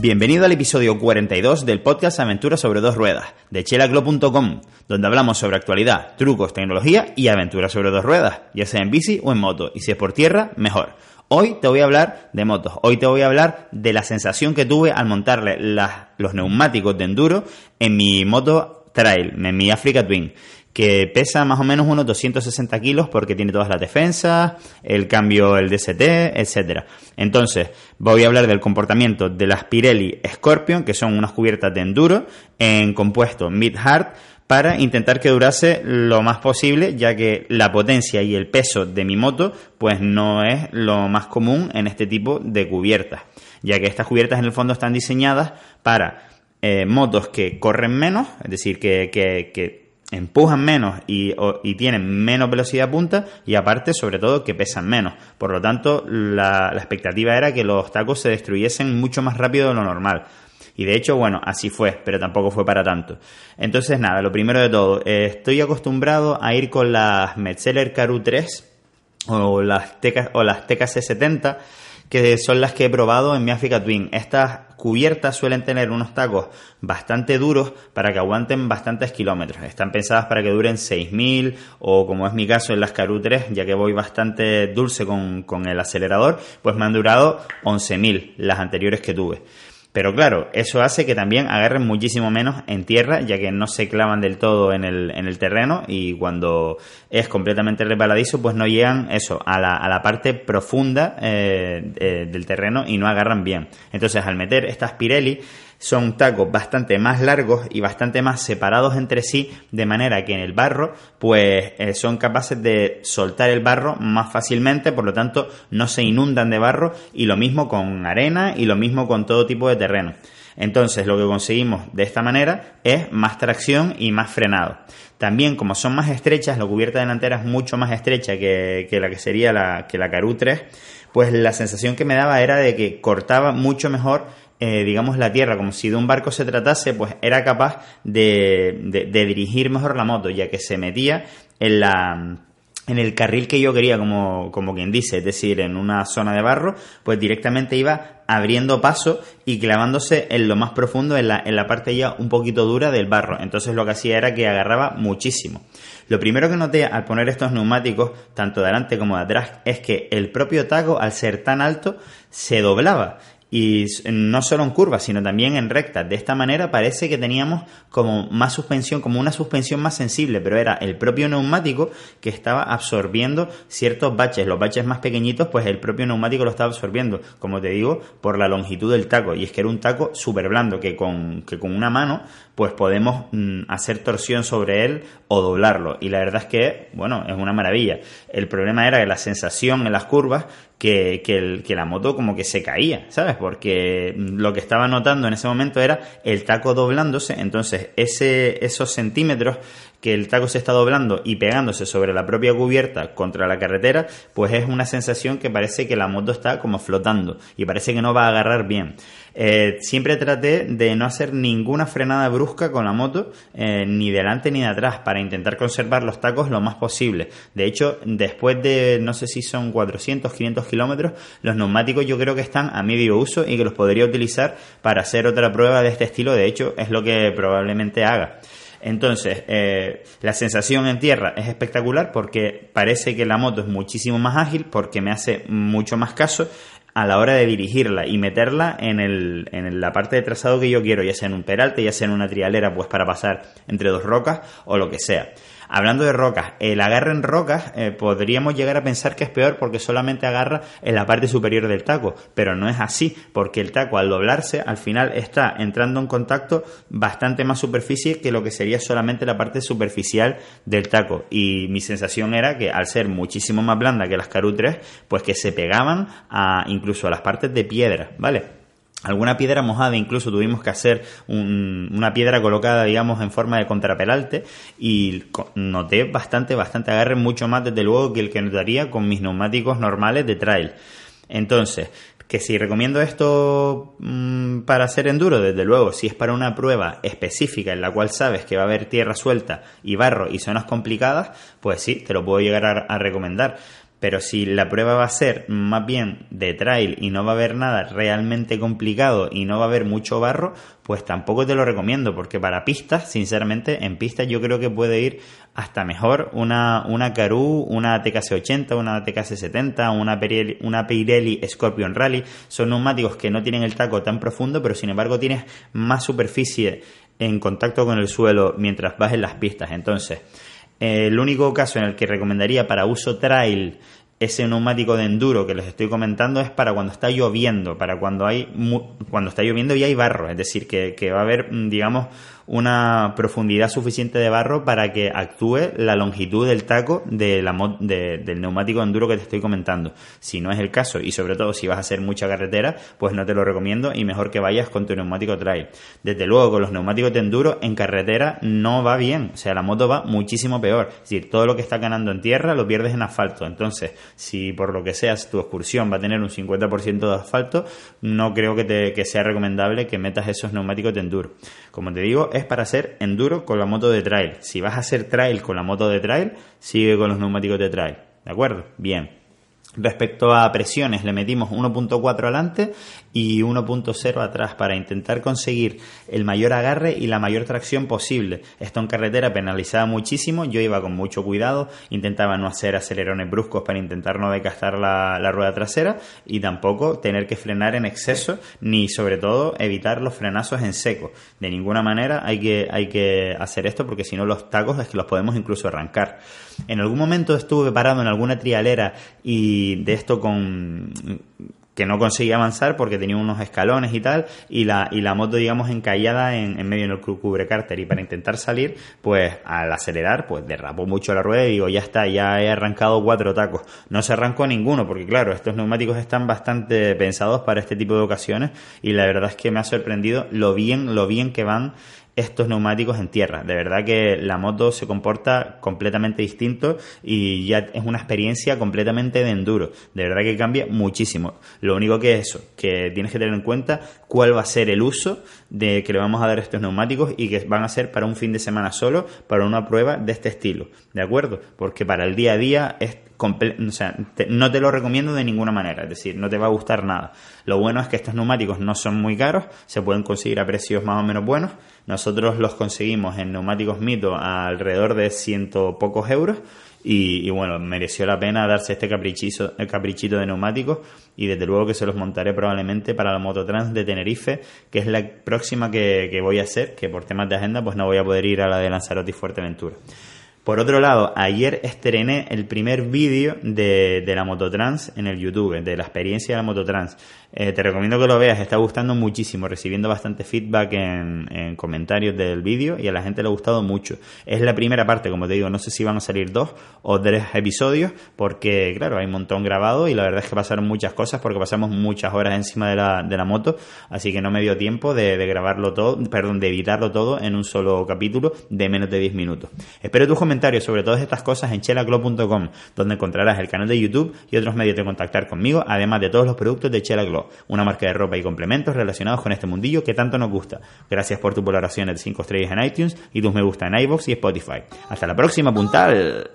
Bienvenido al episodio 42 del podcast Aventuras sobre dos ruedas de chelaclo.com, donde hablamos sobre actualidad, trucos, tecnología y aventuras sobre dos ruedas, ya sea en bici o en moto, y si es por tierra, mejor. Hoy te voy a hablar de motos, hoy te voy a hablar de la sensación que tuve al montarle los neumáticos de enduro en mi moto trail, en mi Africa Twin que pesa más o menos unos 260 kilos porque tiene todas las defensas, el cambio, el DST, etcétera. Entonces, voy a hablar del comportamiento de las Pirelli Scorpion, que son unas cubiertas de enduro en compuesto mid-hard, para intentar que durase lo más posible, ya que la potencia y el peso de mi moto, pues no es lo más común en este tipo de cubiertas, ya que estas cubiertas en el fondo están diseñadas para eh, motos que corren menos, es decir, que empujan menos y, tienen menos velocidad punta y aparte sobre todo que pesan menos. Por lo tanto, la, expectativa era que los tacos se destruyesen mucho más rápido de lo normal. Y de hecho, bueno, así fue, pero tampoco fue para tanto. Entonces, nada, lo primero de todo, eh, estoy acostumbrado a ir con las Metzeler Caru 3 o las, o las TKC70 que son las que he probado en mi Africa Twin. Estas cubiertas suelen tener unos tacos bastante duros para que aguanten bastantes kilómetros. Están pensadas para que duren 6.000 o como es mi caso en las Caru 3, ya que voy bastante dulce con, el acelerador, pues me han durado 11.000 las anteriores que tuve. Pero claro, eso hace que también agarren muchísimo menos en tierra, ya que no se clavan del todo en el, en el terreno y cuando es completamente resbaladizo, pues no llegan eso, a la, a la parte profunda eh, eh, del terreno y no agarran bien. Entonces, al meter estas Pirelli, son tacos bastante más largos y bastante más separados entre sí, de manera que en el barro, pues eh, son capaces de soltar el barro más fácilmente, por lo tanto no se inundan de barro y lo mismo con arena y lo mismo con todo tipo de terreno. Entonces lo que conseguimos de esta manera es más tracción y más frenado. También como son más estrechas, la cubierta delantera es mucho más estrecha que, la que sería la, que la Caru 3, pues la sensación que me daba era de que cortaba mucho mejor eh, digamos, la tierra, como si de un barco se tratase, pues era capaz de, de, dirigir mejor la moto, ya que se metía en la en el carril que yo quería, como, como quien dice, es decir, en una zona de barro, pues directamente iba abriendo paso y clavándose en lo más profundo, en la, en la parte ya un poquito dura del barro. Entonces lo que hacía era que agarraba muchísimo. Lo primero que noté al poner estos neumáticos, tanto de adelante como de atrás, es que el propio taco, al ser tan alto, se doblaba y no solo en curvas, sino también en rectas. De esta manera parece que teníamos como más suspensión, como una suspensión más sensible, pero era el propio neumático que estaba absorbiendo ciertos baches. Los baches más pequeñitos, pues el propio neumático lo estaba absorbiendo, como te digo, por la longitud del taco. Y es que era un taco súper blando que con, que con una mano, pues podemos mm, hacer torsión sobre él o doblarlo. Y la verdad es que, bueno, es una maravilla. El problema era que la sensación en las curvas que, que, la moto como que se caía, ¿sabes? Porque lo que estaba notando en ese momento era el taco doblándose, entonces ese, esos centímetros que el taco se está doblando y pegándose sobre la propia cubierta contra la carretera, pues es una sensación que parece que la moto está como flotando y parece que no va a agarrar bien. Eh, siempre traté de no hacer ninguna frenada brusca con la moto, eh, ni delante ni de atrás, para intentar conservar los tacos lo más posible. De hecho, después de no sé si son 400, 500 kilómetros, los neumáticos yo creo que están a medio uso y que los podría utilizar para hacer otra prueba de este estilo. De hecho, es lo que probablemente haga. Entonces, eh, la sensación en tierra es espectacular porque parece que la moto es muchísimo más ágil, porque me hace mucho más caso a la hora de dirigirla y meterla en, el, en la parte de trazado que yo quiero, ya sea en un peralte, ya sea en una trialera, pues para pasar entre dos rocas o lo que sea. Hablando de rocas, el agarre en rocas eh, podríamos llegar a pensar que es peor porque solamente agarra en la parte superior del taco, pero no es así, porque el taco al doblarse al final está entrando en contacto bastante más superficie que lo que sería solamente la parte superficial del taco. Y mi sensación era que al ser muchísimo más blanda que las Caru 3, pues que se pegaban a, incluso a las partes de piedra, ¿vale? Alguna piedra mojada, incluso tuvimos que hacer una piedra colocada, digamos, en forma de contrapelalte y noté bastante, bastante agarre, mucho más desde luego que el que notaría con mis neumáticos normales de trail. Entonces, que si recomiendo esto mm, para hacer enduro, desde luego, si es para una prueba específica en la cual sabes que va a haber tierra suelta y barro y zonas complicadas, pues sí, te lo puedo llegar a recomendar Pero si la prueba va a ser más bien de trail y no va a haber nada realmente complicado y no va a haber mucho barro, pues tampoco te lo recomiendo, porque para pistas, sinceramente, en pistas yo creo que puede ir hasta mejor una, una Karoo, una TKC80, una TKC70, una Pirelli, una Pirelli Scorpion Rally. Son neumáticos que no tienen el taco tan profundo, pero sin embargo tienes más superficie en contacto con el suelo mientras vas en las pistas. Entonces, el único caso en el que recomendaría para uso trail ese neumático de enduro que les estoy comentando es para cuando está lloviendo, para cuando hay cuando está lloviendo y hay barro, es decir, que, que va a haber, digamos, una profundidad suficiente de barro para que actúe la longitud del taco de del neumático enduro que te estoy comentando. Si no es el caso, y sobre todo si vas a hacer mucha carretera, pues no te lo recomiendo y mejor que vayas con tu neumático trail. Desde luego, con los neumáticos de enduro en carretera no va bien, o sea, la moto va muchísimo peor. Es decir, todo lo que está ganando en tierra lo pierdes en asfalto. Entonces, si por lo que seas tu excursión va a tener un 50% de asfalto, no creo que, te, que sea recomendable que metas esos neumáticos de enduro. Como te digo, es para hacer enduro con la moto de trail. Si vas a hacer trail con la moto de trail, sigue con los neumáticos de trail. ¿De acuerdo? Bien. Respecto a presiones, le metimos 1.4 adelante y 1.0 atrás para intentar conseguir el mayor agarre y la mayor tracción posible. Esto en carretera penalizaba muchísimo, yo iba con mucho cuidado, intentaba no hacer acelerones bruscos para intentar no decastar la, la rueda trasera y tampoco tener que frenar en exceso ni sobre todo evitar los frenazos en seco. De ninguna manera hay que, hay que hacer esto porque si no los tacos es que los podemos incluso arrancar. En algún momento estuve parado en alguna trialera y de esto con que no conseguía avanzar porque tenía unos escalones y tal, y la, y la moto, digamos, encallada en, en medio en el cubre cárter. Y para intentar salir, pues al acelerar, pues derrapó mucho la rueda y digo, ya está, ya he arrancado cuatro tacos. No se arrancó ninguno, porque claro, estos neumáticos están bastante pensados para este tipo de ocasiones, y la verdad es que me ha sorprendido lo bien, lo bien que van estos neumáticos en tierra. De verdad que la moto se comporta completamente distinto y ya es una experiencia completamente de enduro. De verdad que cambia muchísimo. Lo único que es eso, que tienes que tener en cuenta cuál va a ser el uso de que le vamos a dar estos neumáticos y que van a ser para un fin de semana solo, para una prueba de este estilo. ¿De acuerdo? Porque para el día a día o sea, no te lo recomiendo de ninguna manera, es decir, no te va a gustar nada. Lo bueno es que estos neumáticos no son muy caros, se pueden conseguir a precios más o menos buenos. Nosotros los conseguimos en neumáticos Mito a alrededor de ciento pocos euros y, bueno, mereció la pena darse este caprichito, el caprichito de neumáticos y desde luego que se los montaré probablemente para la Mototrans de Tenerife, que es la próxima que, que voy a hacer, que por temas de agenda pues no voy a poder ir a la de Lanzarote y Fuerteventura. Por otro lado, ayer estrené el primer vídeo de, de, la Mototrans en el YouTube, de la experiencia de la Mototrans. Eh, te recomiendo que lo veas, está gustando muchísimo, recibiendo bastante feedback en, en comentarios del vídeo y a la gente le ha gustado mucho. Es la primera parte, como te digo, no sé si van a salir dos o tres episodios, porque claro, hay un montón grabado y la verdad es que pasaron muchas cosas porque pasamos muchas horas encima de la, de la moto, así que no me dio tiempo de, de grabarlo todo, perdón, de editarlo todo en un solo capítulo de menos de 10 minutos. Espero tus comentarios sobre todas estas cosas en chelaglo.com, donde encontrarás el canal de YouTube y otros medios de contactar conmigo, además de todos los productos de Chela una marca de ropa y complementos relacionados con este mundillo que tanto nos gusta. Gracias por tu valoración de 5 estrellas en iTunes y tus me gusta en iBox y Spotify. Hasta la próxima, puntal.